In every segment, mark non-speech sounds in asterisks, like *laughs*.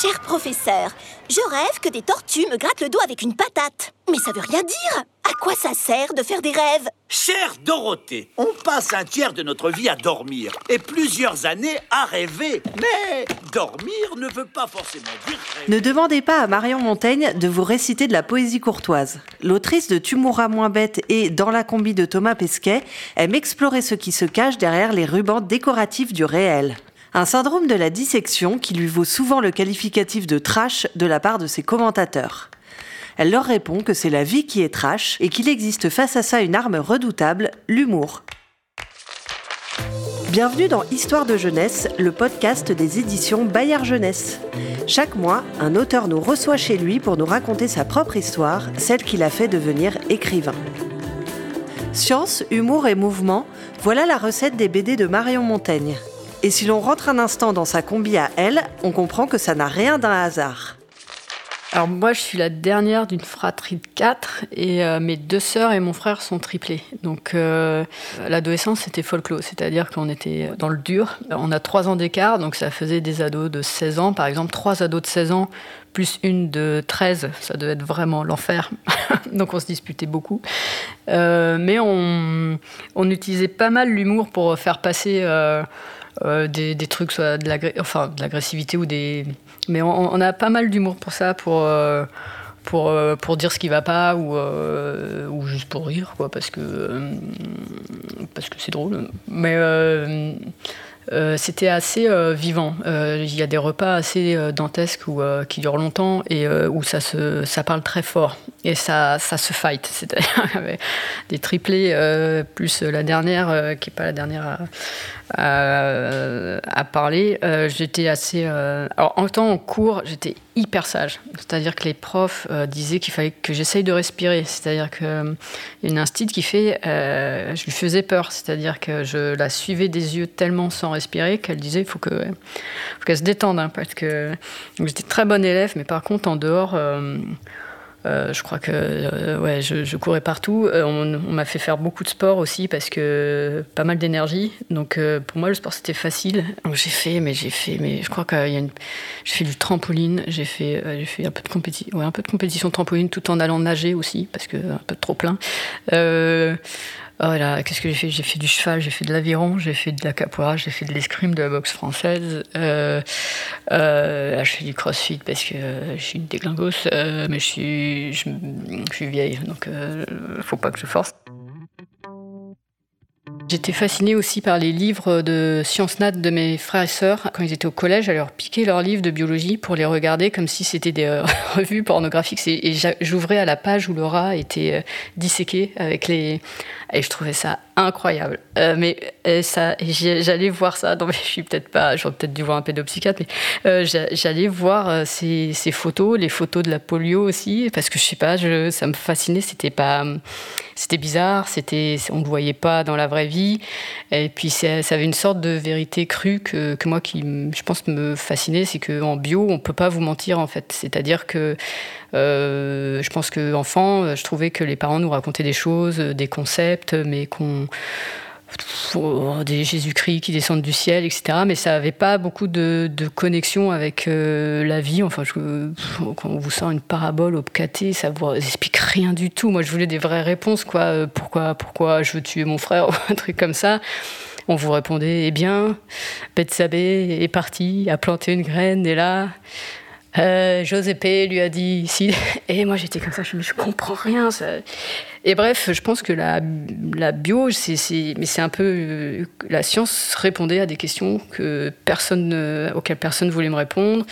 Cher professeur, je rêve que des tortues me grattent le dos avec une patate. Mais ça veut rien dire. À quoi ça sert de faire des rêves? Chère Dorothée, on passe un tiers de notre vie à dormir et plusieurs années à rêver. Mais dormir ne veut pas forcément dire rêver. Ne demandez pas à Marion Montaigne de vous réciter de la poésie courtoise. L'autrice de Tu mourras moins bête et Dans la combi de Thomas Pesquet aime explorer ce qui se cache derrière les rubans décoratifs du réel. Un syndrome de la dissection qui lui vaut souvent le qualificatif de trash de la part de ses commentateurs. Elle leur répond que c'est la vie qui est trash et qu'il existe face à ça une arme redoutable, l'humour. Bienvenue dans Histoire de jeunesse, le podcast des éditions Bayard Jeunesse. Chaque mois, un auteur nous reçoit chez lui pour nous raconter sa propre histoire, celle qui l'a fait devenir écrivain. Science, humour et mouvement, voilà la recette des BD de Marion Montaigne. Et si l'on rentre un instant dans sa combi à elle, on comprend que ça n'a rien d'un hasard. Alors moi, je suis la dernière d'une fratrie de quatre et euh, mes deux sœurs et mon frère sont triplés. Donc euh, l'adolescence, c'était folklore, c'est-à-dire qu'on était dans le dur. On a trois ans d'écart, donc ça faisait des ados de 16 ans. Par exemple, trois ados de 16 ans plus une de 13, ça devait être vraiment l'enfer. *laughs* donc on se disputait beaucoup. Euh, mais on, on, utilisait pas mal l'humour pour faire passer... Euh, des, trucs, soit de l'agressivité ou des. Mais on, a pas mal d'humour pour ça, pour. Euh, pour, euh, pour dire ce qui va pas ou, ou juste pour rire quoi parce que c'est drôle mais c'était assez vivant. Il y a des repas assez dantesques ou qui durent longtemps et où ça, se, ça parle très fort et ça, ça se fight. *laughs* C'est-à-dire des triplés plus la dernière, qui n'est pas la dernière à, à parler. j'étais assez. alors, en temps en cours, j'étais hyper sage. C'est-à-dire que les profs disaient qu'il fallait que j'essaye de respirer. C'est-à-dire qu'il y a une instite qui fait. je lui faisais peur. C'est-à-dire que je la suivais des yeux tellement sans respirer qu'elle disait il faut qu'elle se détende. Hein, parce que j'étais très bonne élève, mais par contre, en dehors, euh, euh, je crois que euh, ouais, je, courais partout. on, m'a fait faire beaucoup de sport aussi parce que pas mal d'énergie. Donc pour moi, le sport c'était facile. J'ai fait, mais j'ai fait, mais je crois qu'il y une, j'ai fait du trampoline. J'ai fait, j'ai fait un peu de compétition, ouais, un peu de compétition trampoline tout en allant nager aussi parce que un peu trop plein. Oh là, qu'est-ce que j'ai fait? J'ai fait du cheval, j'ai fait de l'aviron, j'ai fait de la capoeira, j'ai fait de l'escrime, de la boxe française. Euh, euh, je fais du crossfit parce que je suis une déglingos, euh, mais je suis, je, je, suis vieille, donc il faut pas que je force. J'étais fascinée aussi par les livres de sciences nat de mes frères et sœurs. Quand ils étaient au collège, j'allais leur piquer leurs livres de biologie pour les regarder comme si c'était des euh, *laughs* revues pornographiques. Et j'ouvrais à la page où le rat était euh, disséqué avec les. Et je trouvais ça incroyable. Euh, mais ça, j'allais voir ça. Non, mais je suis peut-être pas. J'aurais peut-être dû voir un pédopsychiatre, mais j'allais voir ces, photos, les photos de la polio aussi, parce que je sais pas, ça me fascinait. C'était pas. C'était bizarre. C'était. On ne voyait pas dans la vraie vie et puis ça avait une sorte de vérité crue que, moi qui, je pense, me fascinait, c'est qu'en bio, on peut pas vous mentir en fait. C'est-à-dire que euh, je pense qu'enfant, je trouvais que les parents nous racontaient des choses, des concepts, mais qu'on des Jésus-Christ qui descendent du ciel, etc. Mais ça n'avait pas beaucoup de, connexion avec euh, la vie. Enfin, quand on vous sort une parabole au ça vous explique rien du tout. Moi, je voulais des vraies réponses, quoi. Euh, pourquoi, pourquoi je veux tuer mon frère *laughs* un truc comme ça. On vous répondait, eh bien, Bethsabée est parti, a planté une graine, et là, euh, lui a dit si. *laughs* Et moi j'étais comme ça, je ne comprends rien. Ça. Et bref, je pense que la, la bio, c'est, mais c'est un peu. Euh, la science répondait à des questions que personne, auxquelles personne voulait me répondre,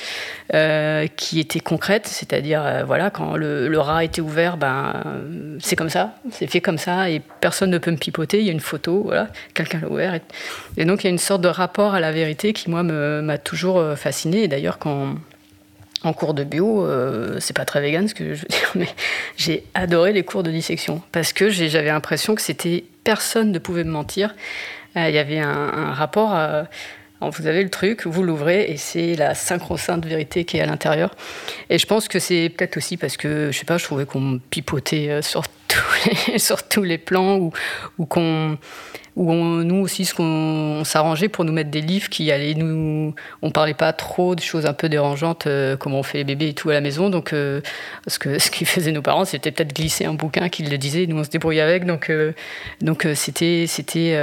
euh, qui étaient concrètes, c'est-à-dire, euh, voilà, quand le, le, rat était ouvert, ben, c'est comme ça, c'est fait comme ça, et personne ne peut me pipoter, il y a une photo, voilà, quelqu'un l'a ouvert. Et, et, donc il y a une sorte de rapport à la vérité qui, moi, m'a toujours fasciné. Et d'ailleurs, quand en cours de bio, euh, c'est pas très vegan ce que je veux dire, mais j'ai adoré les cours de dissection parce que j'avais l'impression que c'était personne ne pouvait me mentir. Euh, il y avait un, rapport. À, vous avez le truc, vous l'ouvrez et c'est la synchro-sainte vérité qui est à l'intérieur. Et je pense que c'est peut-être aussi parce que, je sais pas, je trouvais qu'on pipotait euh, sur *laughs* sur tous les plans qu'on où on, nous aussi, ce qu'on s'arrangeait pour nous mettre des livres qui allaient nous. On parlait pas trop de choses un peu dérangeantes, euh, comme on fait les bébés et tout à la maison. Donc, euh, ce que *laughs* ce qu'ils faisaient nos parents, c'était peut-être glisser un bouquin qu'ils le disaient, nous on se débrouillait avec. Donc, euh, donc c'était c'était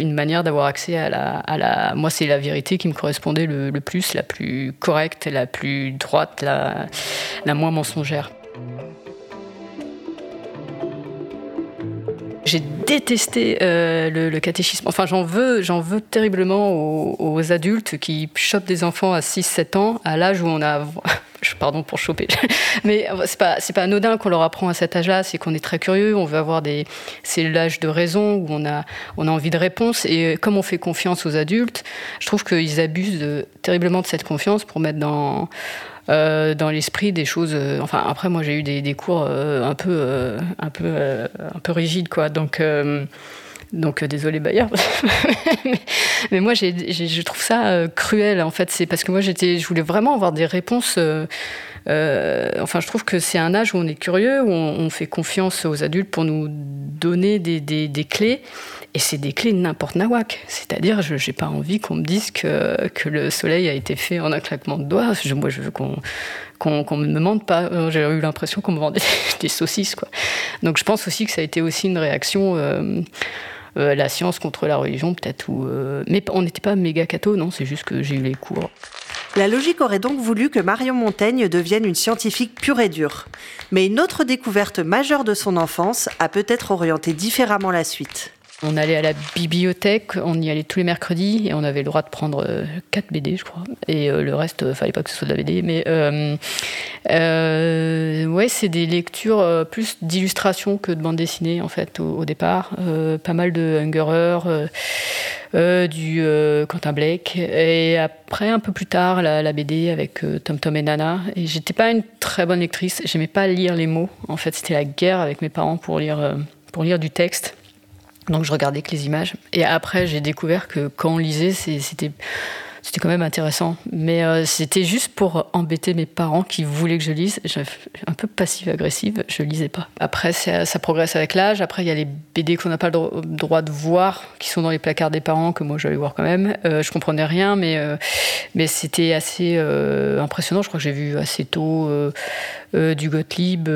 une manière d'avoir accès à la, à la. Moi, c'est la vérité qui me correspondait le, le, plus, la plus correcte, la plus droite, la, la moins mensongère. J'ai détesté euh, le, catéchisme. Enfin, j'en veux, j'en veux terriblement aux, adultes qui chopent des enfants à 6-7 ans, à l'âge où on a. *laughs* Pardon pour choper. *laughs* Mais c'est pas, c'est pas anodin qu'on leur apprend à cet âge-là, c'est qu'on est très curieux, on veut avoir des. C'est l'âge de raison où on a, on a envie de réponse. Et comme on fait confiance aux adultes, je trouve qu'ils abusent terriblement de cette confiance pour mettre dans euh, dans l'esprit des choses. Euh, enfin, après, moi, j'ai eu des, cours euh, un peu, un peu, un peu rigides, quoi. Donc. Donc désolé Bayer, *laughs* mais, moi je trouve ça cruel en fait. C'est parce que moi j'étais, je voulais vraiment avoir des réponses. enfin, je trouve que c'est un âge où on est curieux, où on, fait confiance aux adultes pour nous donner des, des clés. Et c'est des clés n'importe nawak. C'est-à-dire, je n'ai pas envie qu'on me dise que, le soleil a été fait en un claquement de doigts. moi, je veux qu'on qu'on ne me demande pas. Euh, j'ai eu l'impression qu'on me vendait *laughs* des saucisses. Quoi. Donc je pense aussi que ça a été aussi une réaction. Euh, euh, la science contre la religion, peut-être. Mais on n'était pas méga catho, non, c'est juste que j'ai eu les cours. La logique aurait donc voulu que Marion Montaigne devienne une scientifique pure et dure. Mais une autre découverte majeure de son enfance a peut-être orienté différemment la suite. On allait à la bibliothèque, on y allait tous les mercredis et on avait le droit de prendre 4 euh, BD, je crois. Et euh, le reste, euh, fallait pas que ce soit de la BD. Mais ouais, c'est des lectures plus d'illustration que de bande dessinée, en fait, au, départ. pas mal de Hungerer, du Quentin Blake. Et après, un peu plus tard, la, BD avec Tom Tom et Nana. Et j'étais pas une très bonne lectrice. J'aimais pas lire les mots. En fait, c'était la guerre avec mes parents pour lire, pour lire du texte. Donc je regardais que les images. Et après, j'ai découvert que quand on lisait, c'était c'était quand même intéressant. Mais euh, c'était juste pour embêter mes parents qui voulaient que je lise. un peu passive-agressive, je lisais pas. Après, ça, progresse avec l'âge. Après, il y a les BD qu'on n'a pas le droit de voir, qui sont dans les placards des parents, que moi j'allais voir quand même. Euh, je comprenais rien, mais, euh, mais c'était assez impressionnant. Je crois que j'ai vu assez tôt du Gottlieb,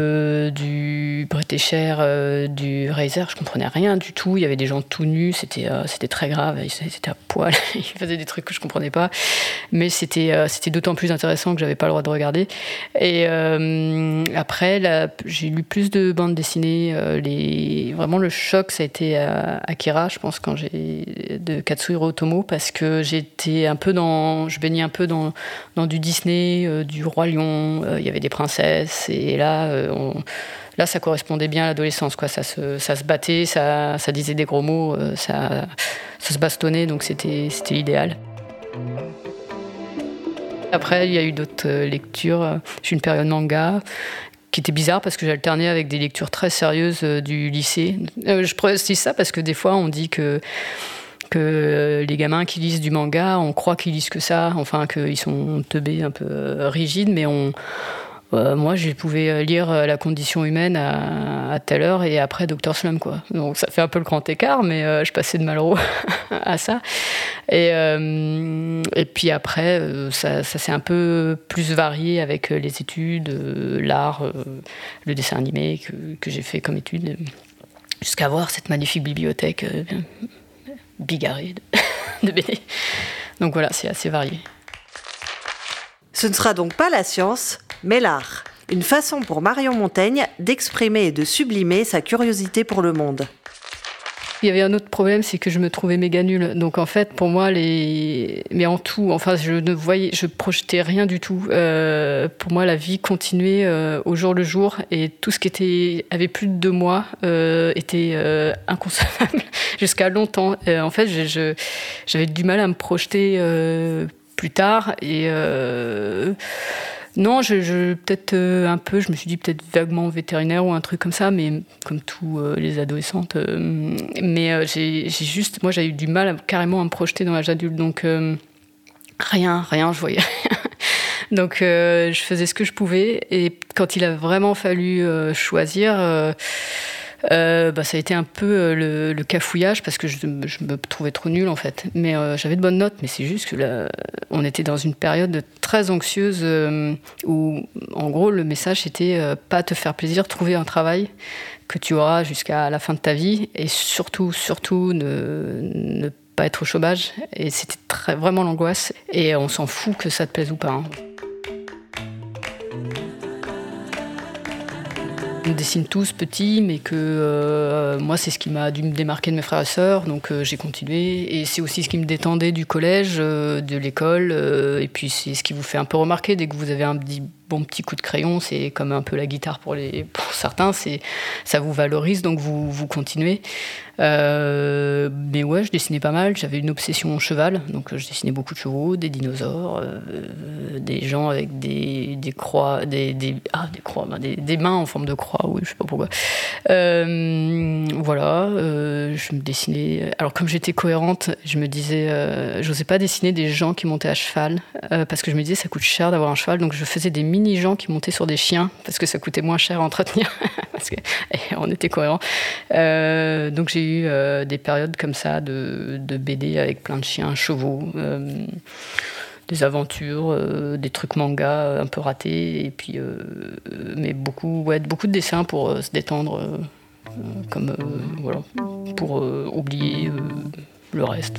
du Bretécher, du Reiser. Je comprenais rien du tout. Il y avait des gens tout nus. C'était très grave. Ils étaient à poil. *laughs* Ils faisaient des trucs que je comprenais pas mais c'était euh, d'autant plus intéressant que j'avais pas le droit de regarder. Et euh, après, j'ai lu plus de bandes dessinées. Euh, les, vraiment, le choc, ça a été Akira, je pense, quand de Katsuhiro Otomo, parce que j'étais un peu dans, je baignais un peu dans, dans du Disney, du roi lion. Il y avait des princesses, et là, là, ça correspondait bien à l'adolescence. Ça, se, ça se battait, ça, ça disait des gros mots, ça, ça se bastonnait, donc c'était l'idéal. Après, il y a eu d'autres euh, lectures. J'ai une période manga qui était bizarre parce que j'alternais avec des lectures très sérieuses euh, du lycée. Euh, je précise ça parce que des fois, on dit que que les gamins qui lisent du manga, on croit qu'ils lisent que ça, enfin qu'ils sont teubés, un peu rigides, mais on, euh, moi, je pouvais euh, lire euh, La condition humaine à, telle heure et après Dr. Slum, quoi. Donc ça fait un peu le grand écart, mais je passais de Malraux *laughs* à ça. Et, puis après, ça, s'est un peu plus varié avec les études, l'art, le dessin animé que, j'ai fait comme étude, jusqu'à voir cette magnifique bibliothèque bigarrée de, *laughs* de. Donc voilà, c'est assez varié. Ce ne sera donc pas la science, mais l'art. Une façon pour Marion Montaigne d'exprimer et de sublimer sa curiosité pour le monde. Il y avait un autre problème, c'est que je me trouvais méga nulle. Donc en fait, pour moi, mais en tout, enfin, je ne voyais, je projetais rien du tout. Euh, pour moi, la vie continuait euh, au jour le jour, et tout ce qui était avait plus de deux mois euh, était inconcevable *laughs* jusqu'à longtemps. en fait, j'avais du mal à me projeter plus tard. Et non, je, peut-être euh, un peu, je me suis dit peut-être vaguement vétérinaire ou un truc comme ça, mais comme tous euh, les adolescentes. mais j'ai juste, moi j'ai eu du mal carrément à me projeter dans l'âge adulte, donc rien, rien, je voyais rien. *laughs* Donc je faisais ce que je pouvais et quand il a vraiment fallu choisir, euh, bah, ça a été un peu euh, le, cafouillage parce que je, me trouvais trop nulle en fait. Mais euh, j'avais de bonnes notes, mais c'est juste que là, on était dans une période très anxieuse où, en gros, le message c'était pas te faire plaisir, trouver un travail que tu auras jusqu'à la fin de ta vie et surtout, surtout ne, pas être au chômage. Et c'était vraiment l'angoisse. Et on s'en fout que ça te plaise ou pas. Hein. On dessine tous petits, mais que euh, moi, c'est ce qui m'a dû me démarquer de mes frères et sœurs, donc euh, j'ai continué. Et c'est aussi ce qui me détendait du collège, euh, de l'école, et puis c'est ce qui vous fait un peu remarquer dès que vous avez un petit bon petit coup de crayon, c'est comme un peu la guitare pour, les, *laughs* pour certains, ça vous valorise, donc vous, vous continuez. Euh, mais ouais, je dessinais pas mal, j'avais une obsession cheval, donc je dessinais beaucoup de chevaux, des dinosaures, euh, des gens avec des, des croix, des, des, ah, des croix, ben, des, mains en forme de croix, oui, je sais pas pourquoi. Euh, voilà, je me dessinais. Alors, comme j'étais cohérente, je me disais, j'osais pas dessiner des gens qui montaient à cheval, parce que je me disais, ça coûte cher d'avoir un cheval, donc je faisais des mini-gens qui montaient sur des chiens, parce que ça coûtait moins cher à entretenir, *laughs* parce qu'on était cohérents. Euh, donc j'ai eu euh, des périodes comme ça de, BD avec plein de chiens, chevaux, euh, des aventures, des trucs manga un peu ratés, et puis, mais beaucoup, ouais, beaucoup de dessins pour se détendre, comme, voilà, pour oublier le reste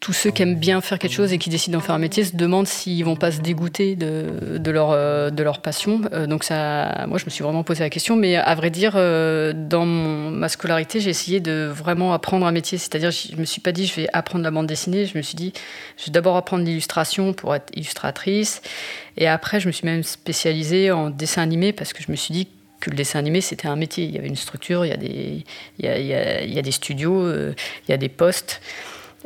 tous ceux qui aiment bien faire quelque chose et qui décident d'en faire un métier se demandent s'ils vont pas se dégoûter de, leur, euh, de leur passion. Euh, donc ça, moi, je me suis vraiment posé la question. Mais à vrai dire, euh, dans ma scolarité, j'ai essayé de vraiment apprendre un métier. C'est-à-dire, je me suis pas dit, je vais apprendre la bande dessinée. Je me suis dit, je vais d'abord apprendre l'illustration pour être illustratrice. Et après, je me suis même spécialisée en dessin animé parce que je me suis dit que le dessin animé, c'était un métier. Il y avait une structure, il y a des, il y a, il y a des studios, il y a des postes.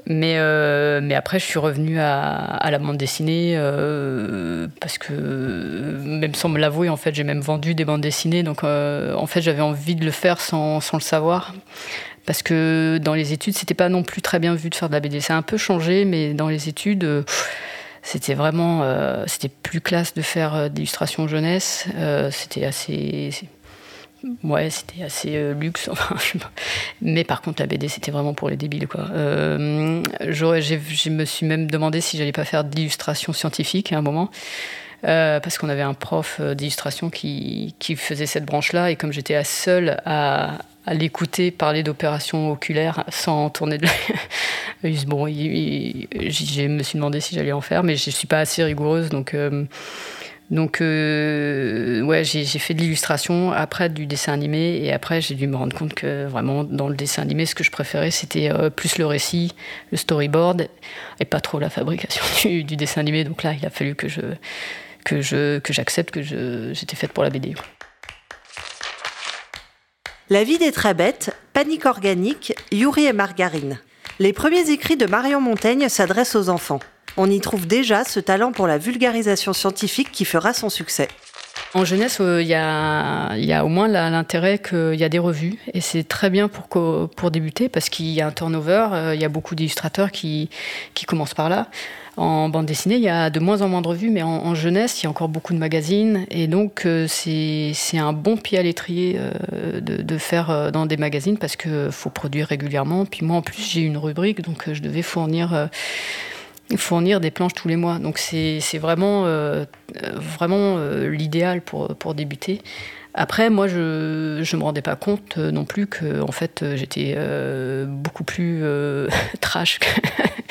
Mais, euh, mais après, je suis revenue à, la bande dessinée euh, parce que, même sans me l'avouer, en fait, j'ai même vendu des bandes dessinées. Donc, euh, en fait, j'avais envie de le faire sans, sans, le savoir. Parce que dans les études, c'était pas non plus très bien vu de faire de la BD. Ça a un peu changé, mais dans les études, c'était vraiment. c'était plus classe de faire d'illustration jeunesse. c'était assez Ouais, c'était assez euh, luxe. *laughs* mais par contre, la BD, c'était vraiment pour les débiles. Quoi. Euh, je me suis même demandé si j'allais pas faire d'illustration scientifique à un moment. Euh, parce qu'on avait un prof d'illustration qui, qui, faisait cette branche-là, et comme j'étais la seule à, à l'écouter parler d'opérations oculaires sans tourner de l'œil, *laughs* bon, je me suis demandé si j'allais en faire, mais je suis pas assez rigoureuse, donc donc, euh, j'ai fait de l'illustration, après du dessin animé, et après j'ai dû me rendre compte que vraiment dans le dessin animé, ce que je préférais, c'était euh, plus le récit, le storyboard, et pas trop la fabrication *laughs* du, dessin animé. Donc là, il a fallu que je que je que j'accepte que j'étais faite pour la BD. La vie des très bêtes, panique organique, Yuri et margarine. Les premiers écrits de Marion Montaigne s'adressent aux enfants. On y trouve déjà ce talent pour la vulgarisation scientifique qui fera son succès. En jeunesse, euh, il y, a, au moins l'intérêt qu'il y a des revues. Et c'est très bien pour, débuter parce qu'il y a un turnover, euh, il y a beaucoup d'illustrateurs qui, commencent par là. En bande dessinée, il y a de moins en moins de revues, mais en, jeunesse, il y a encore beaucoup de magazines. Et donc, euh, c'est un bon pied à l'étrier de, faire dans des magazines parce qu'il faut produire régulièrement. Puis moi, en plus, j'ai une rubrique, donc je devais fournir fournir des planches tous les mois. Donc c'est vraiment, euh, vraiment euh, l'idéal pour débuter. Après, moi, je ne me rendais pas compte euh, non plus que en fait, j'étais beaucoup plus *laughs* trash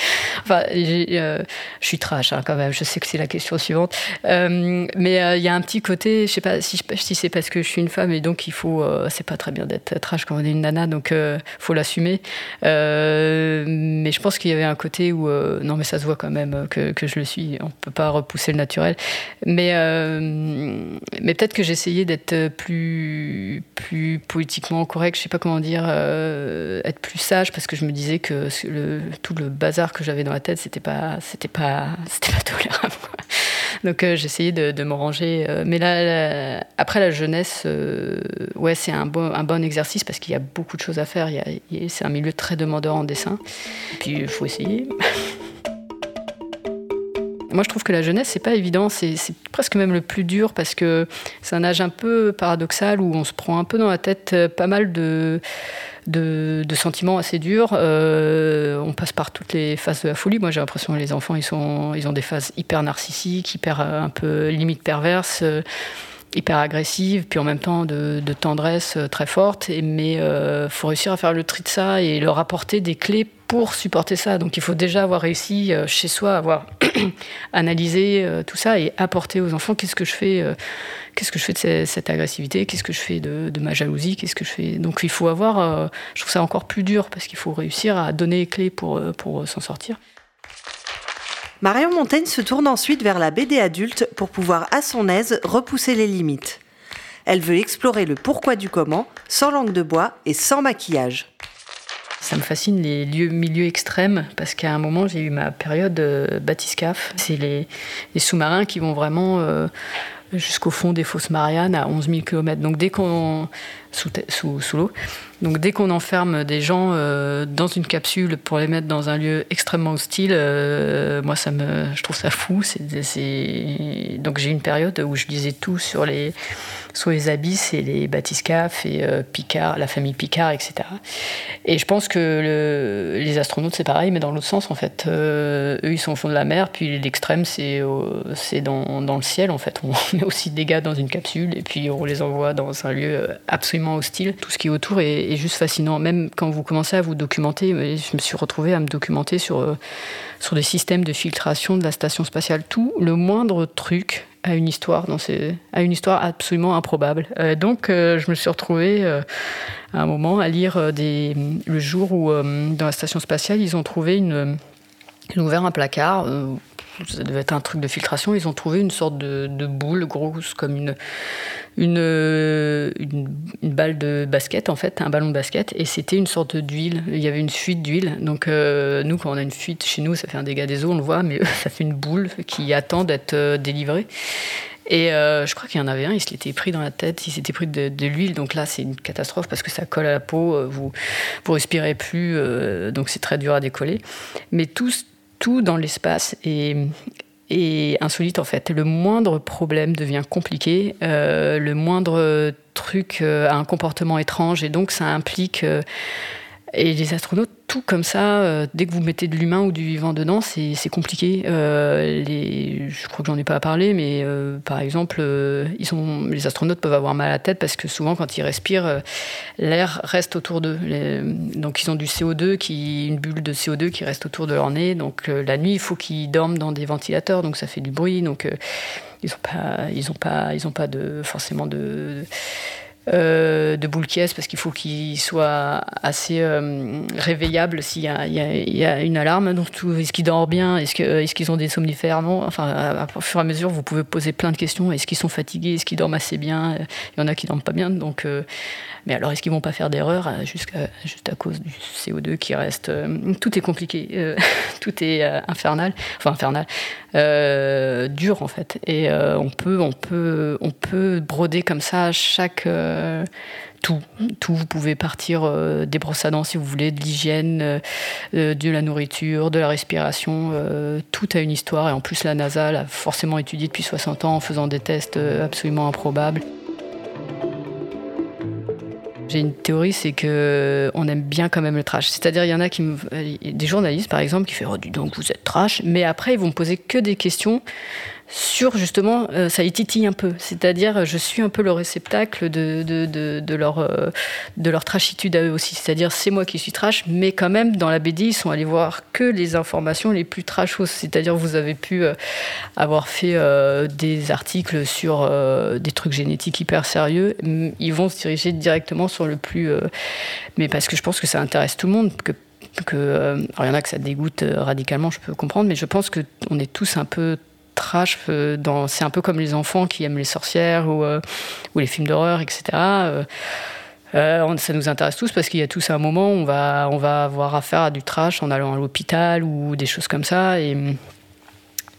*laughs* Enfin, euh, je suis trash hein, quand même. Je sais que c'est la question suivante. Euh, mais euh, il y a un petit côté, je sais pas si, si c'est parce que je suis une femme et donc il faut. c'est pas très bien d'être trash quand on est une nana, donc faut l'assumer. mais je pense qu'il y avait un côté où non, mais ça se voit quand même que, que je le suis. On peut pas repousser le naturel. Mais mais peut-être que j'essayais d'être plus plus politiquement correct. Je sais pas comment dire, être plus sage parce que je me disais que tout le bazar que j'avais dans la tête, c'était pas, c'était pas, *laughs* c'était pas tolérable. Donc euh, j'essayais de, de me ranger. Euh, mais là, après la jeunesse, euh, ouais, c'est un bon, un bon exercice parce qu'il y a beaucoup de choses à faire. c'est un milieu très demandeur en dessin. puis il faut essayer. *laughs* moi, je trouve que la jeunesse, c'est pas évident. C'est presque même le plus dur parce que c'est un âge un peu paradoxal où on se prend un peu dans la tête euh, pas mal de, de, sentiments assez durs. Euh, on passe par toutes les phases de la folie. Moi, j'ai l'impression que les enfants, ils, sont, ils ont des phases hyper narcissiques, hyper un peu limite perverses hyper agressive, puis en même temps de, tendresse euh, très forte. Mais il euh, faut réussir à faire le tri de ça et leur apporter des clés pour supporter ça. Donc il faut déjà avoir réussi euh, chez soi, avoir *clears throat* analysé tout ça et apporter aux enfants qu'est-ce que je fais, qu'est-ce que je fais de cette, agressivité, qu'est-ce que je fais de, ma jalousie, qu'est-ce que je fais. Donc il faut avoir, je trouve ça encore plus dur parce qu'il faut réussir à donner les clés pour, pour s'en sortir. Marion Montaigne se tourne ensuite vers la BD adulte pour pouvoir à son aise repousser les limites. Elle veut explorer le pourquoi du comment, sans langue de bois et sans maquillage. Ça me fascine les lieux, milieux extrêmes parce qu'à un moment j'ai eu ma période euh, batiscaf. C'est les, sous-marins qui vont vraiment euh, jusqu'au fond des fosses Mariannes à 11 000 km. Donc dès qu'on sous, sous, sous l'eau. Donc dès qu'on enferme des gens euh, dans une capsule pour les mettre dans un lieu extrêmement hostile, euh, moi ça me, je trouve ça fou. Donc j'ai une période où je lisais tout sur les, sur les abysses et les bathyscaphes et euh, Picard, la famille Picard, etc. Et je pense que le... les astronautes c'est pareil, mais dans l'autre sens en fait. eux ils sont au fond de la mer, puis l'extrême c'est, c'est dans, dans, le ciel en fait. On *laughs* met aussi des gars dans une capsule et puis on les envoie dans un lieu absolument hostile. Tout ce qui est autour est, juste fascinant. Même quand vous commencez à vous documenter, je me suis retrouvée à me documenter sur, euh, sur des systèmes de filtration de la station spatiale. Tout, le moindre truc a une histoire, dans ces, a une histoire absolument improbable. Euh, donc euh, je me suis retrouvée à un moment à lire des, le jour où dans la station spatiale ils ont trouvé une, ils ont ouvert un placard ça devait être un truc de filtration, ils ont trouvé une sorte de, boule grosse comme une, une, une, balle de basket, en fait, un ballon de basket, et c'était une sorte d'huile. Il y avait une fuite d'huile. Donc, euh, nous, quand on a une fuite chez nous, ça fait un dégât des eaux, on le voit, mais *laughs* ça fait une boule qui attend d'être euh, délivrée. Et euh, je crois qu'il y en avait un, il se l'était pris dans la tête, il s'était pris de, l'huile. Donc là, c'est une catastrophe parce que ça colle à la peau, vous vous respirez plus, donc c'est très dur à décoller. Mais tout, tout dans l'espace est, insolite en fait. Le moindre problème devient compliqué, euh, le moindre truc euh, a un comportement étrange et donc ça implique euh, et les astronautes, tout comme ça, euh, dès que vous mettez de l'humain ou du vivant dedans, c'est compliqué. Euh, je crois que j'en ai pas à parler, mais euh, par exemple, les astronautes peuvent avoir mal à la tête parce que souvent, quand ils respirent, l'air reste autour d'eux. Donc, ils ont du CO2, qui, une bulle de CO2 qui reste autour de leur nez. Donc, la nuit, il faut qu'ils dorment dans des ventilateurs, donc ça fait du bruit. Donc, ils n'ont pas, ils ont pas, ils ont pas de, forcément de euh, de boule parce qu'il faut qu'il soit assez euh, réveillable s'il y, a une alarme. Donc, est-ce qu'il dort bien? Est-ce qu'ils ont des somnifères Non. Enfin, au fur et à mesure, vous pouvez poser plein de questions. Est-ce qu'ils sont fatigués? Est-ce qu'ils dorment assez bien? Il y en a qui dorment pas bien. Donc, euh, mais alors, est-ce qu'ils vont pas faire d'erreur juste à cause du CO2 qui reste Tout est compliqué. *laughs* tout est infernal. Enfin, infernal. dur, en fait. Et on, peut, on, peut, on peut broder comme ça chaque euh, tout, tout. Vous pouvez partir euh, des brosses à dents si vous voulez, de l'hygiène, euh, de la nourriture, de la respiration. tout a une histoire. Et en plus, la NASA l'a forcément étudié depuis 60 ans en faisant des tests absolument improbables. J'ai une théorie, c'est que on aime bien quand même le trash. C'est-à-dire, il y en a qui, des journalistes par exemple, qui font oh, donc vous êtes trash, mais après ils vont me poser que des questions sur justement, euh, ça les titille un peu. C'est-à-dire, je suis un peu le réceptacle de, de, leur, euh, de leur trashitude à eux aussi. C'est-à-dire, c'est moi qui suis trash, mais quand même, dans la BD, ils sont allés voir que les informations les plus trashos. C'est-à-dire, vous avez pu euh, avoir fait des articles sur des trucs génétiques hyper sérieux. Ils vont se diriger directement sur le plus. mais parce que je pense que ça intéresse tout le monde. Que, que, alors il y en a que ça dégoûte radicalement, je peux comprendre, mais je pense qu'on est tous un peu trash, euh, c'est un peu comme les enfants qui aiment les sorcières ou, euh, les films d'horreur, etc. Euh, ça nous intéresse tous parce qu'il y a tous un moment où on va, on va avoir affaire à du trash en allant à l'hôpital ou des choses comme ça. Et,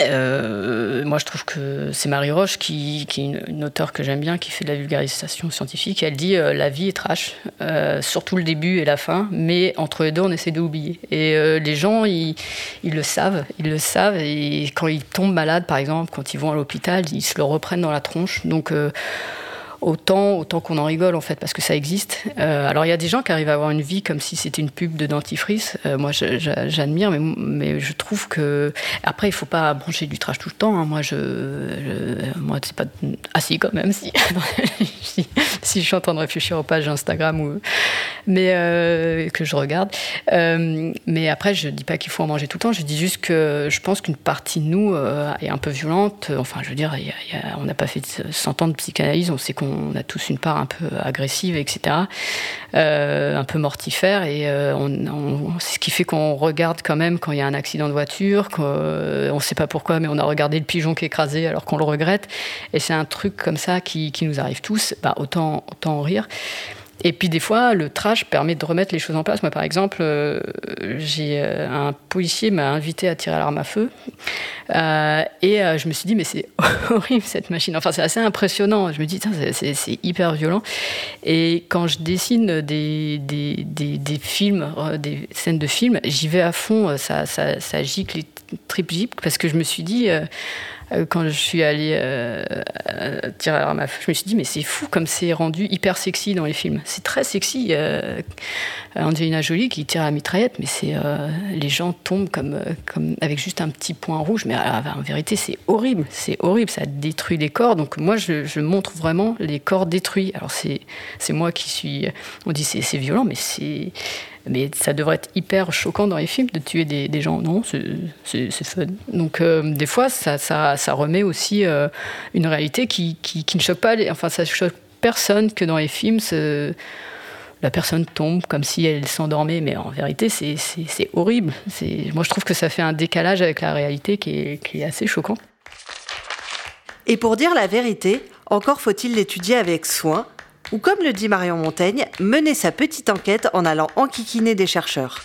Euh, moi, je trouve que c'est Marie Roche, qui, est une, auteure que j'aime bien, qui fait de la vulgarisation scientifique. Elle dit euh, la vie est trash, euh, surtout le début et la fin, mais entre les deux, on essaie d'oublier. Et les gens, ils, ils, le savent, ils le savent. Et quand ils tombent malades, par exemple, quand ils vont à l'hôpital, ils se le reprennent dans la tronche. Donc autant, qu'on en rigole en fait, parce que ça existe. Euh, alors il y a des gens qui arrivent à avoir une vie comme si c'était une pub de dentifrice. Euh, moi j'admire, mais, je trouve que après il faut pas brancher du trash tout le temps. Hein. Moi je, moi c'est pas ah, quand même *laughs* si, si, je suis en train de réfléchir aux pages Instagram ou mais euh, que je regarde. mais après je dis pas qu'il faut en manger tout le temps. Je dis juste que je pense qu'une partie de nous est un peu violente. Enfin je veux dire, on n'a pas fait 100 ans de psychanalyse, on sait qu'on on a tous une part un peu agressive, etc., euh, un peu mortifère, et euh, c'est ce qui fait qu'on regarde quand même quand il y a un accident de voiture, qu'on ne sait pas pourquoi, mais on a regardé le pigeon qui est écrasé alors qu'on le regrette, et c'est un truc comme ça qui, nous arrive tous, bah, autant, autant en rire. Et puis des fois, le trash permet de remettre les choses en place. Moi, par exemple, euh, j'ai euh, un policier m'a invité à tirer l'arme à feu, euh, et je me suis dit mais c'est *laughs* horrible cette machine. Enfin, c'est assez impressionnant. Je me dis c'est hyper violent. Et quand je dessine des, films, des scènes de films, j'y vais à fond. Ça, ça, ça gicle, les tripes parce que je me suis dit quand je suis allée euh, euh, tirer à ma je me suis dit, mais c'est fou comme c'est rendu hyper sexy dans les films. C'est très sexy. Euh, Angelina Jolie qui tire à la mitraillette, mais c'est les gens tombent avec juste un petit point rouge. Mais en vérité, c'est horrible. C'est horrible. Ça détruit les corps. Donc moi, je, je montre vraiment les corps détruits. Alors c'est moi qui suis. On dit c'est violent, mais c'est mais ça devrait être hyper choquant dans les films de tuer des, gens. Non, c'est fun. Donc, euh, des fois, ça, remet aussi euh, une réalité qui, ne choque pas. Enfin, ça choque personne que dans les films, la personne tombe comme si elle s'endormait. Mais en vérité, c'est horrible. Moi, je trouve que ça fait un décalage avec la réalité qui est assez choquant. Et pour dire la vérité, encore faut-il l'étudier avec soin ou comme le dit Marion Montaigne, mener sa petite enquête en allant enquiquiner des chercheurs.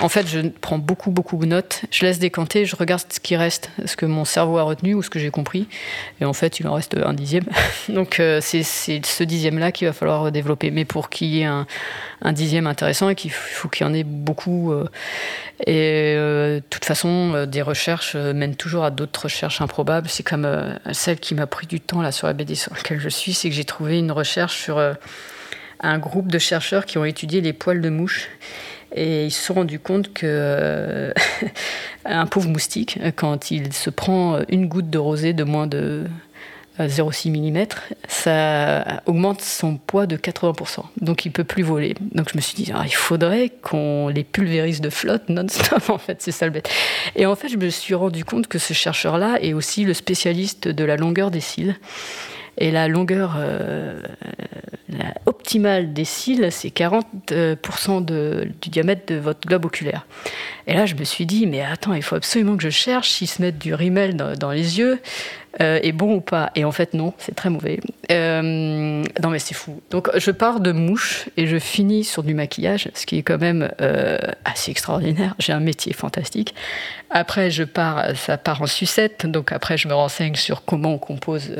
En fait, je prends beaucoup, beaucoup de notes. Je laisse décanter, je regarde ce qui reste, ce que mon cerveau a retenu ou ce que j'ai compris. Et en fait, il en reste un dixième. *laughs* Donc, euh, c'est ce dixième-là qu'il va falloir développer. Mais pour qu'il y ait un, dixième intéressant, qu'il faut qu'il y en ait beaucoup. Euh, et euh, de toute façon, des recherches mènent toujours à d'autres recherches improbables. C'est comme celle qui m'a pris du temps là sur la BD sur laquelle je suis, c'est que j'ai trouvé une recherche sur un groupe de chercheurs qui ont étudié les poils de mouche et ils se sont rendus compte que euh, *laughs* un pauvre moustique, quand il se prend une goutte de rosée de moins de 0,6 mm, ça augmente son poids de 80%. Donc il peut plus voler. Donc je me suis dit, ah, il faudrait qu'on les pulvérise de flotte non-stop, *laughs* en fait, c'est ça le bête. Et en fait, je me suis rendu compte que ce chercheur-là est aussi le spécialiste de la longueur des cils. Et la longueur euh, optimale des cils, c'est 40% de, du diamètre de votre globe oculaire. Et là, je me suis dit, mais attends, il faut absolument que je cherche s'ils se mettent du rimel dans, les yeux euh, est bon ou pas. Et en fait, non, c'est très mauvais. Euh, non, mais c'est fou. Donc, je pars de mouche et je finis sur du maquillage, ce qui est quand même euh, assez extraordinaire. J'ai un métier fantastique. Après, je pars, ça part en sucette. Donc, après, je me renseigne sur comment on compose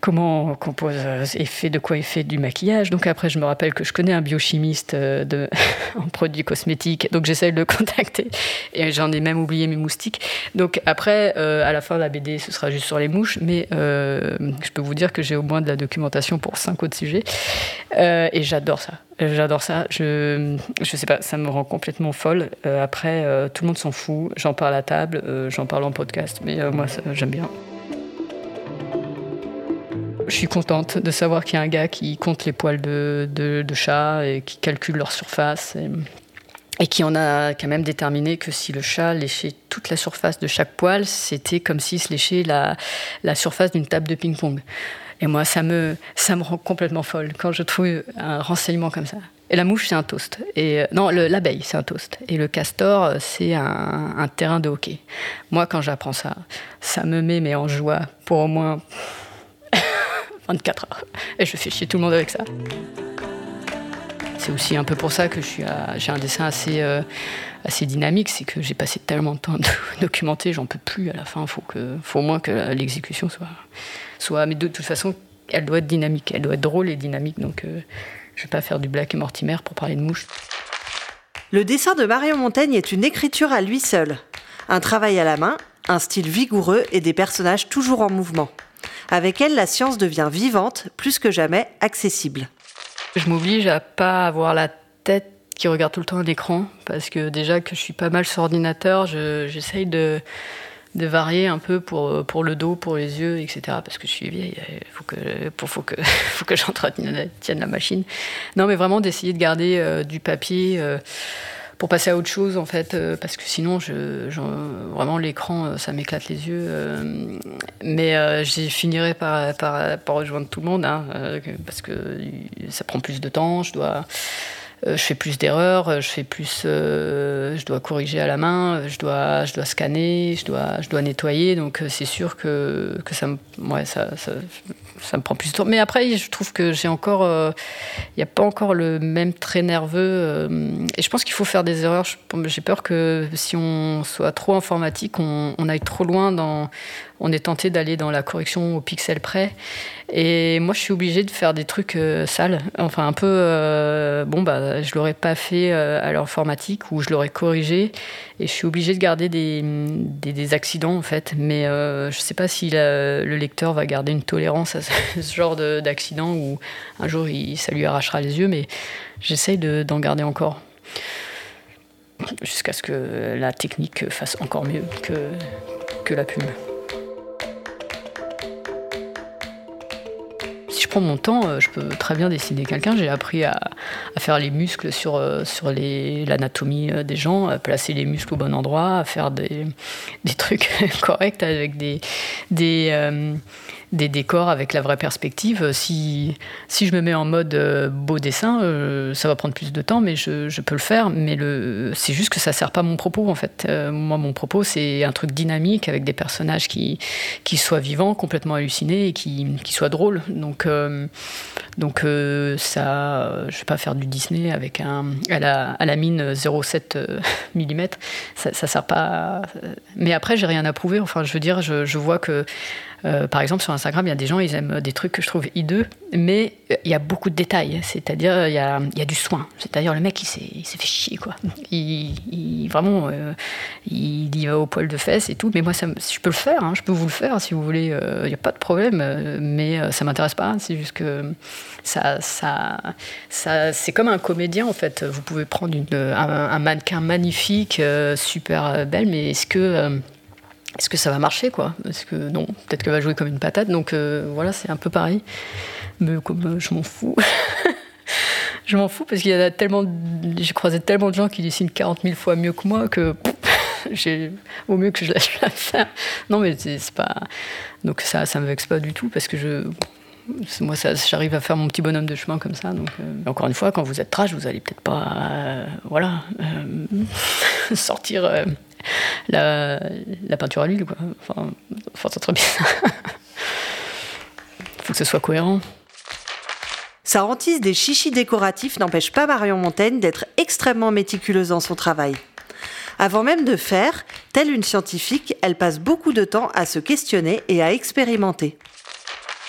comment on compose et fait de quoi fait du maquillage. Donc après, je me rappelle que je connais un biochimiste euh, de, *laughs* en produits cosmétiques, donc j'essaye de le contacter. Et j'en ai même oublié mes moustiques. Donc après, euh, à la fin de la BD, ce sera juste sur les mouches, mais euh, je peux vous dire que j'ai au moins de la documentation pour cinq autres sujets. et j'adore ça. J'adore ça. Je, je sais pas, ça me rend complètement folle. après, tout le monde s'en fout. J'en parle à table, j'en parle en podcast, mais moi, j'aime bien je suis contente de savoir qu'il y a un gars qui compte les poils de, de, chat et qui calcule leur surface. Et, qui en a quand même déterminé que si le chat léchait toute la surface de chaque poil, c'était comme s'il se léchait la, surface d'une table de ping-pong. Et moi, ça me, rend complètement folle quand je trouve un renseignement comme ça. Et la mouche, c'est un toast. Et, euh, non, l'abeille, c'est un toast. Et le castor, c'est un, terrain de hockey. Moi, quand j'apprends ça, ça me met en joie pour au moins 24 heures. Et je fais chier tout le monde avec ça. c'est aussi un peu pour ça que j'ai un dessin assez, assez dynamique, c'est que j'ai passé tellement de temps à *laughs* documenter, j'en peux plus à la fin, il faut, au moins que l'exécution soit. Mais de toute façon, elle doit être dynamique, elle doit être drôle et dynamique, donc euh, je vais pas faire du Black et Mortimer pour parler de mouches. Le dessin de Marion Montaigne est une écriture à lui seul. Un travail à la main, un style vigoureux et des personnages toujours en mouvement. Avec elle, la science devient vivante, plus que jamais accessible. Je m'oblige à pas avoir la tête qui regarde tout le temps un écran, parce que déjà que je suis pas mal sur ordinateur, j'essaye de, de varier un peu pour, pour le dos, pour les yeux, etc. Parce que je suis vieille, il faut que, faut que, *laughs* faut que j'entretienne la machine. Non, mais vraiment d'essayer de garder euh, du papier euh, pour passer à autre chose, en fait, euh, parce que sinon, je, vraiment, l'écran, ça m'éclate les yeux. mais je finirai par, par, par, rejoindre tout le monde, hein, parce que ça prend plus de temps, je dois euh, je fais plus d'erreurs, euh, je fais plus, euh, je dois corriger à la main, je dois, je dois scanner, je dois, je dois nettoyer. Donc c'est sûr que, que ça, me, ça, ça, me prend plus de temps. Mais après, je trouve que j'ai encore, il n'y a pas encore le même trait nerveux. et je pense qu'il faut faire des erreurs. J'ai peur que si on soit trop informatique, on aille trop loin dans on est tenté d'aller dans la correction au pixel près. Et moi, je suis obligée de faire des trucs euh, sales. Enfin, un peu. Euh, bon, bah, je l'aurais pas fait euh, à l'informatique ou je l'aurais corrigé. Et je suis obligée de garder des, accidents, en fait. Mais je sais pas si le lecteur va garder une tolérance à *laughs* ce, genre d'accident ou un jour, ça lui arrachera les yeux. Mais j'essaye d'en garder encore jusqu'à ce que la technique fasse encore mieux que, que la pub. Prends mon temps, euh, je peux très bien dessiner quelqu'un. J'ai appris à, faire les muscles sur, euh, sur l'anatomie euh, des gens, à placer les muscles au bon endroit, à faire des, des trucs *laughs* corrects avec des, des, des décors avec la vraie perspective. Si, si je me mets en mode euh, beau dessin, euh, ça va prendre plus de temps, mais je, peux le faire. Mais c'est juste que ça sert pas mon propos, en fait. Euh, moi, mon propos, c'est un truc dynamique avec des personnages qui, qui soient vivants, complètement hallucinés et qui, qui soient drôles. Donc, donc ça, je vais pas faire du Disney avec un, à, la, à la mine 0,7 *laughs* mm. Ça, ça sert pas. Mais après, j'ai rien à prouver. Enfin, je veux dire, je vois que euh, par exemple, sur Instagram, il y a des gens, ils aiment des trucs que je trouve hideux, mais euh, il y a beaucoup de détails. C'est-à-dire, il y a, il y a du soin. C'est-à-dire, le mec, il s'est fait chier, quoi. Il, vraiment, euh, il y va au poil de fesses et tout. Mais moi, ça, je peux le faire, hein, je peux vous le faire si vous voulez. Il n'y a pas de problème, mais ça m'intéresse pas. C'est juste que ça, ça, ça c'est comme un comédien, en fait. Vous pouvez prendre une, un, mannequin magnifique, super belle, mais est-ce que est-ce que ça va marcher quoi? Est-ce que non? Peut-être qu'elle va jouer comme une patate. Donc euh, voilà, c'est un peu pareil. Mais comme euh, je m'en fous. *laughs* je m'en fous parce qu'il y a tellement, j'ai croisé tellement de gens qui dessinent 40 000 fois mieux que moi que *laughs* j'ai au mieux que je lâche la faire. Non mais c'est pas. Donc ça, ça me vexe pas du tout parce que je moi, j'arrive à faire mon petit bonhomme de chemin comme ça. Donc, euh, encore une fois, quand vous êtes trash, vous allez peut-être pas, voilà, *laughs* sortir la, peinture à l'huile, quoi. Enfin, enfin c'est très bien. *laughs* faut que ce soit cohérent. Sa hantise des chichis décoratifs n'empêche pas Marion Montaigne d'être extrêmement méticuleuse dans son travail. Avant même de faire, telle une scientifique, elle passe beaucoup de temps à se questionner et à expérimenter.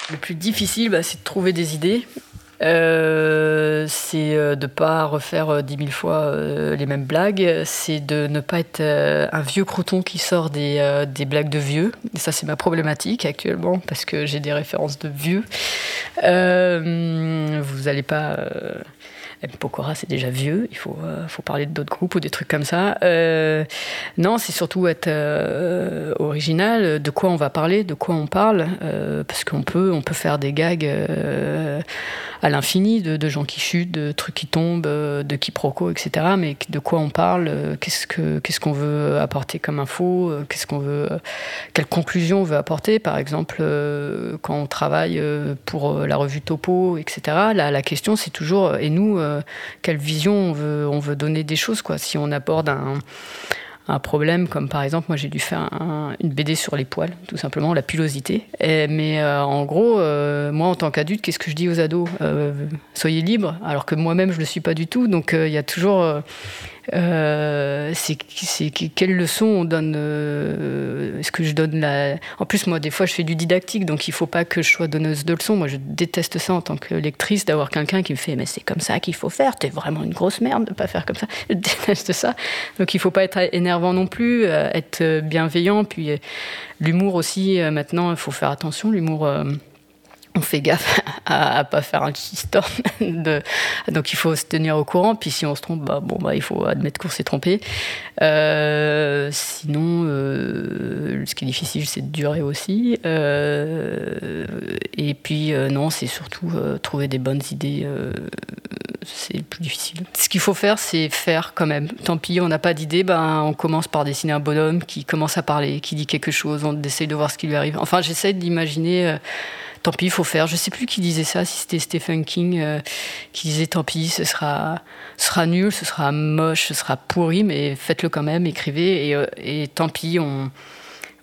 Le plus difficile, bah, c'est de trouver des idées euh, c'est euh, de ne pas refaire euh, dix mille fois les mêmes blagues, c'est de ne pas être un vieux crouton qui sort des, des blagues de vieux. Et ça, c'est ma problématique actuellement parce que j'ai des références de vieux. vous n'allez pas Pokora, c'est déjà vieux, il faut, euh, faut parler d'autres groupes ou des trucs comme ça. Non, c'est surtout être original, de quoi on va parler, de quoi on parle, parce qu'on peut, on peut faire des gags à l'infini, de, gens qui chutent, de trucs qui tombent, de quiproquos, etc. Mais de quoi on parle, qu'est-ce qu'on qu'est-ce qu'on veut apporter comme info, qu'est-ce qu'on veut, quelle conclusion on veut apporter, par exemple, quand on travaille pour la revue Topo, etc. La, la question, c'est toujours, et nous, euh, quelle vision on veut, on veut donner des choses. Quoi. Si on aborde un, un problème, comme par exemple, moi j'ai dû faire une BD sur les poils, tout simplement, la pilosité. mais en gros, moi en tant qu'adulte, qu'est-ce que je dis aux ados? Soyez libres, alors que moi-même je ne le suis pas du tout. Donc il y a toujours euh, c'est quelle leçon on donne euh, Est-ce que je donne la En plus, moi, des fois, je fais du didactique, donc il faut pas que je sois donneuse de leçons. Moi, je déteste ça en tant que lectrice, d'avoir quelqu'un qui me fait "Mais c'est comme ça qu'il faut faire. T'es vraiment une grosse merde de pas faire comme ça." *laughs* Je déteste ça. Donc, il faut pas être énervant non plus, euh, être bienveillant. Puis l'humour aussi. maintenant, il faut faire attention. L'humour on fait gaffe *laughs* à, ne pas faire un système *laughs* de donc il faut se tenir au courant puis si on se trompe bah bon bah il faut admettre qu'on s'est trompé. Euh, sinon euh, ce qui est difficile c'est de durer aussi. Euh, et puis non c'est surtout trouver des bonnes idées c'est plus difficile. Ce qu'il faut faire c'est faire quand même. Tant pis on n'a pas d'idée ben on commence par dessiner un bonhomme qui commence à parler qui dit quelque chose on essaye de voir ce qui lui arrive. Enfin j'essaye d'imaginer tant pis, il faut faire. Je sais plus qui disait ça, si c'était Stephen King euh, qui disait tant pis, ce sera, sera nul, ce sera moche, ce sera pourri, mais faites-le quand même, écrivez, et, euh, et tant pis, on,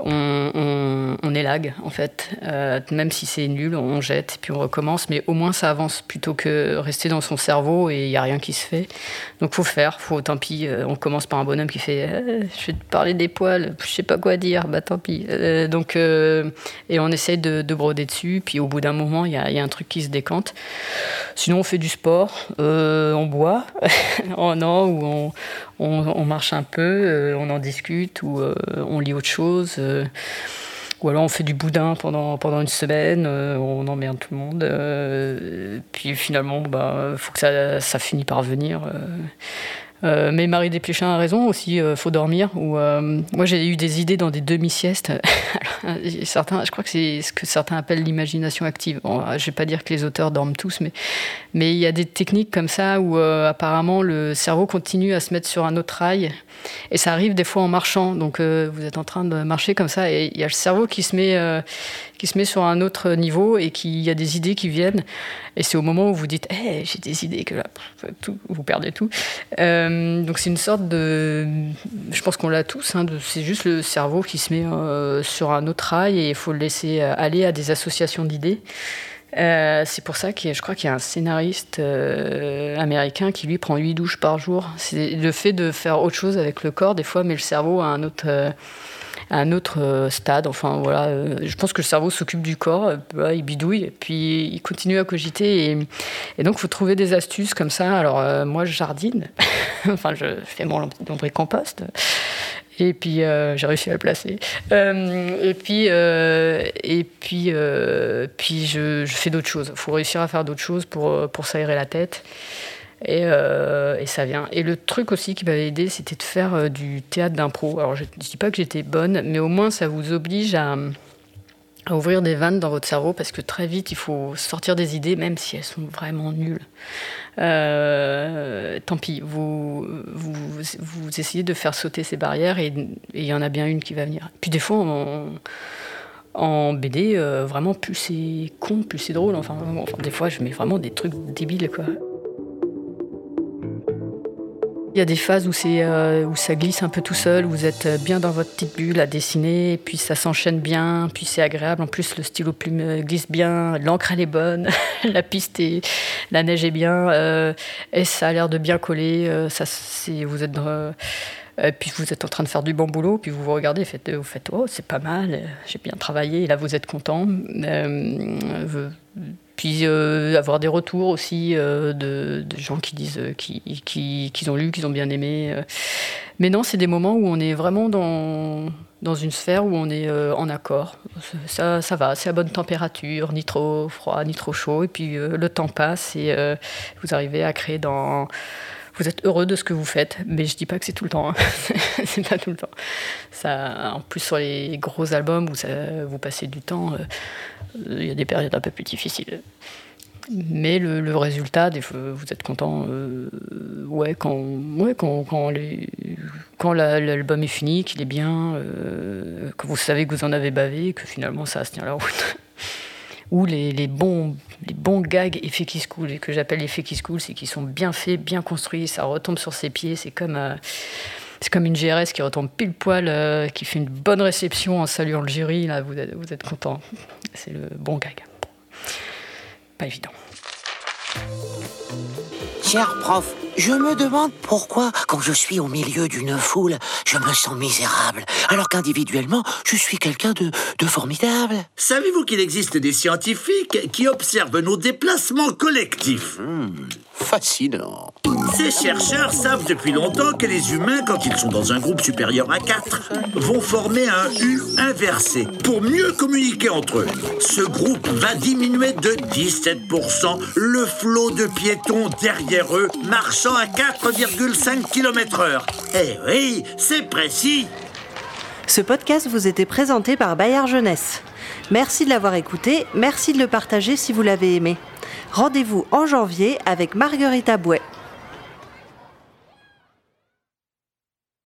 on, élague en fait. Euh, même si c'est nul, on jette et puis on recommence, mais au moins ça avance plutôt que rester dans son cerveau et il n'y a rien qui se fait. Donc faut faire, faut tant pis. Euh, on commence par un bonhomme qui fait euh, Je vais te parler des poils, je sais pas quoi dire, bah tant pis. donc, et on essaye de, broder dessus, puis au bout d'un moment, il y y a, un truc qui se décante. Sinon, on fait du sport, on boit, *laughs* oh non, ou on, on, marche un peu, euh, on en discute ou euh, on lit autre chose. Euh, ou alors on fait du boudin pendant, pendant une semaine, on emmerde tout le monde. puis finalement, il bah, faut que ça, ça finisse par venir. Euh, mais Marie Desplechin a raison aussi, euh, faut dormir. Ou, euh, moi, j'ai eu des idées dans des demi-siestes. *laughs* certains, je crois que c'est ce que certains appellent l'imagination active. Bon, je vais pas dire que les auteurs dorment tous, mais mais il y a des techniques comme ça où apparemment le cerveau continue à se mettre sur un autre rail. Et ça arrive des fois en marchant. Donc vous êtes en train de marcher comme ça et il y a le cerveau qui se met qui se met sur un autre niveau et qu'il y a des idées qui viennent. Et c'est au moment où vous dites hey, j'ai des idées que là, vous perdez tout. Euh, donc c'est une sorte de. Je pense qu'on l'a tous, hein, c'est juste le cerveau qui se met euh, sur un autre rail et il faut le laisser aller à des associations d'idées. Euh, c'est pour ça que je crois qu'il y a un scénariste américain qui lui prend 8 douches par jour. C'est le fait de faire autre chose avec le corps, des fois, mais le cerveau a un autre à un autre euh, stade. Enfin voilà, euh, je pense que le cerveau s'occupe du corps, euh, il bidouille, et puis il continue à cogiter. Et, donc il faut trouver des astuces comme ça. Alors moi je jardine, *laughs* enfin je fais mon compost Et puis j'ai réussi à le placer. et puis et puis puis je, je fais d'autres choses. Il faut réussir à faire d'autres choses pour pour s'aérer la tête. Euh, et, ça vient. Et le truc aussi qui m'avait aidé, c'était de faire euh, du théâtre d'impro. Alors je ne dis pas que j'étais bonne, mais au moins ça vous oblige à, ouvrir des vannes dans votre cerveau parce que très vite il faut sortir des idées, même si elles sont vraiment nulles. Euh, tant pis, vous, vous, essayez de faire sauter ces barrières et il y en a bien une qui va venir. Puis des fois, en BD, vraiment, plus c'est con, plus c'est drôle. Enfin, enfin, des fois, je mets vraiment des trucs débiles, quoi. Il y a des phases où, euh, où ça glisse un peu tout seul, où vous êtes bien dans votre petite bulle à dessiner, puis ça s'enchaîne bien, puis c'est agréable. En plus, le stylo plume euh, glisse bien, l'encre elle est bonne, *laughs* la piste et la neige est bien, euh, et ça a l'air de bien coller. ça, vous êtes puis vous êtes en train de faire du bon boulot, puis vous vous regardez, vous faites oh c'est pas mal, j'ai bien travaillé, et là vous êtes content puis euh, avoir des retours aussi euh, de, gens qui disent qu'ils qui, ont lu, qu'ils ont bien aimé. Euh. Mais non, c'est des moments où on est vraiment dans, dans une sphère où on est en accord. Ça, ça va, c'est à bonne température, ni trop froid, ni trop chaud. Et puis le temps passe et vous arrivez à créer dans vous êtes heureux de ce que vous faites, mais je dis pas que c'est tout le temps. Hein. *laughs* c'est pas tout le temps. Ça, en plus sur les gros albums où vous passez du temps, il y a des périodes un peu plus difficiles. Mais le, résultat, vous êtes content euh, ouais, quand, ouais, quand, quand, quand l'album est fini, qu'il est bien, euh, que vous savez que vous en avez bavé, que finalement ça se tient la route. *laughs* Ou les, les, bons, les bons gags effets qui se coulent, que j'appelle effets qui se coulent, c'est qu'ils sont bien faits, bien construits, ça retombe sur ses pieds, c'est comme. Euh, C'est comme une GRS qui retombe pile poil, euh, qui fait une bonne réception en saluant le jury. Là, vous êtes, vous êtes content. *laughs* C'est le bon gag. Pas évident. Cher prof, je me demande pourquoi, quand je suis au milieu d'une foule, je me sens misérable, alors qu'individuellement, je suis quelqu'un de, de formidable. Savez-vous qu'il existe des scientifiques qui observent nos déplacements collectifs? Fascinant. Ces chercheurs savent depuis longtemps que les humains, quand ils sont dans un groupe supérieur à 4, vont former un U inversé pour mieux communiquer entre eux. Ce groupe va diminuer de 17% le flot de piétons derrière eux, marchant à 4,5 km heure. Eh oui, c'est précis Ce podcast vous était présenté par Bayard Jeunesse. Merci de l'avoir écouté, merci de le partager si vous l'avez aimé. Rendez-vous en janvier avec Marguerite Abouet.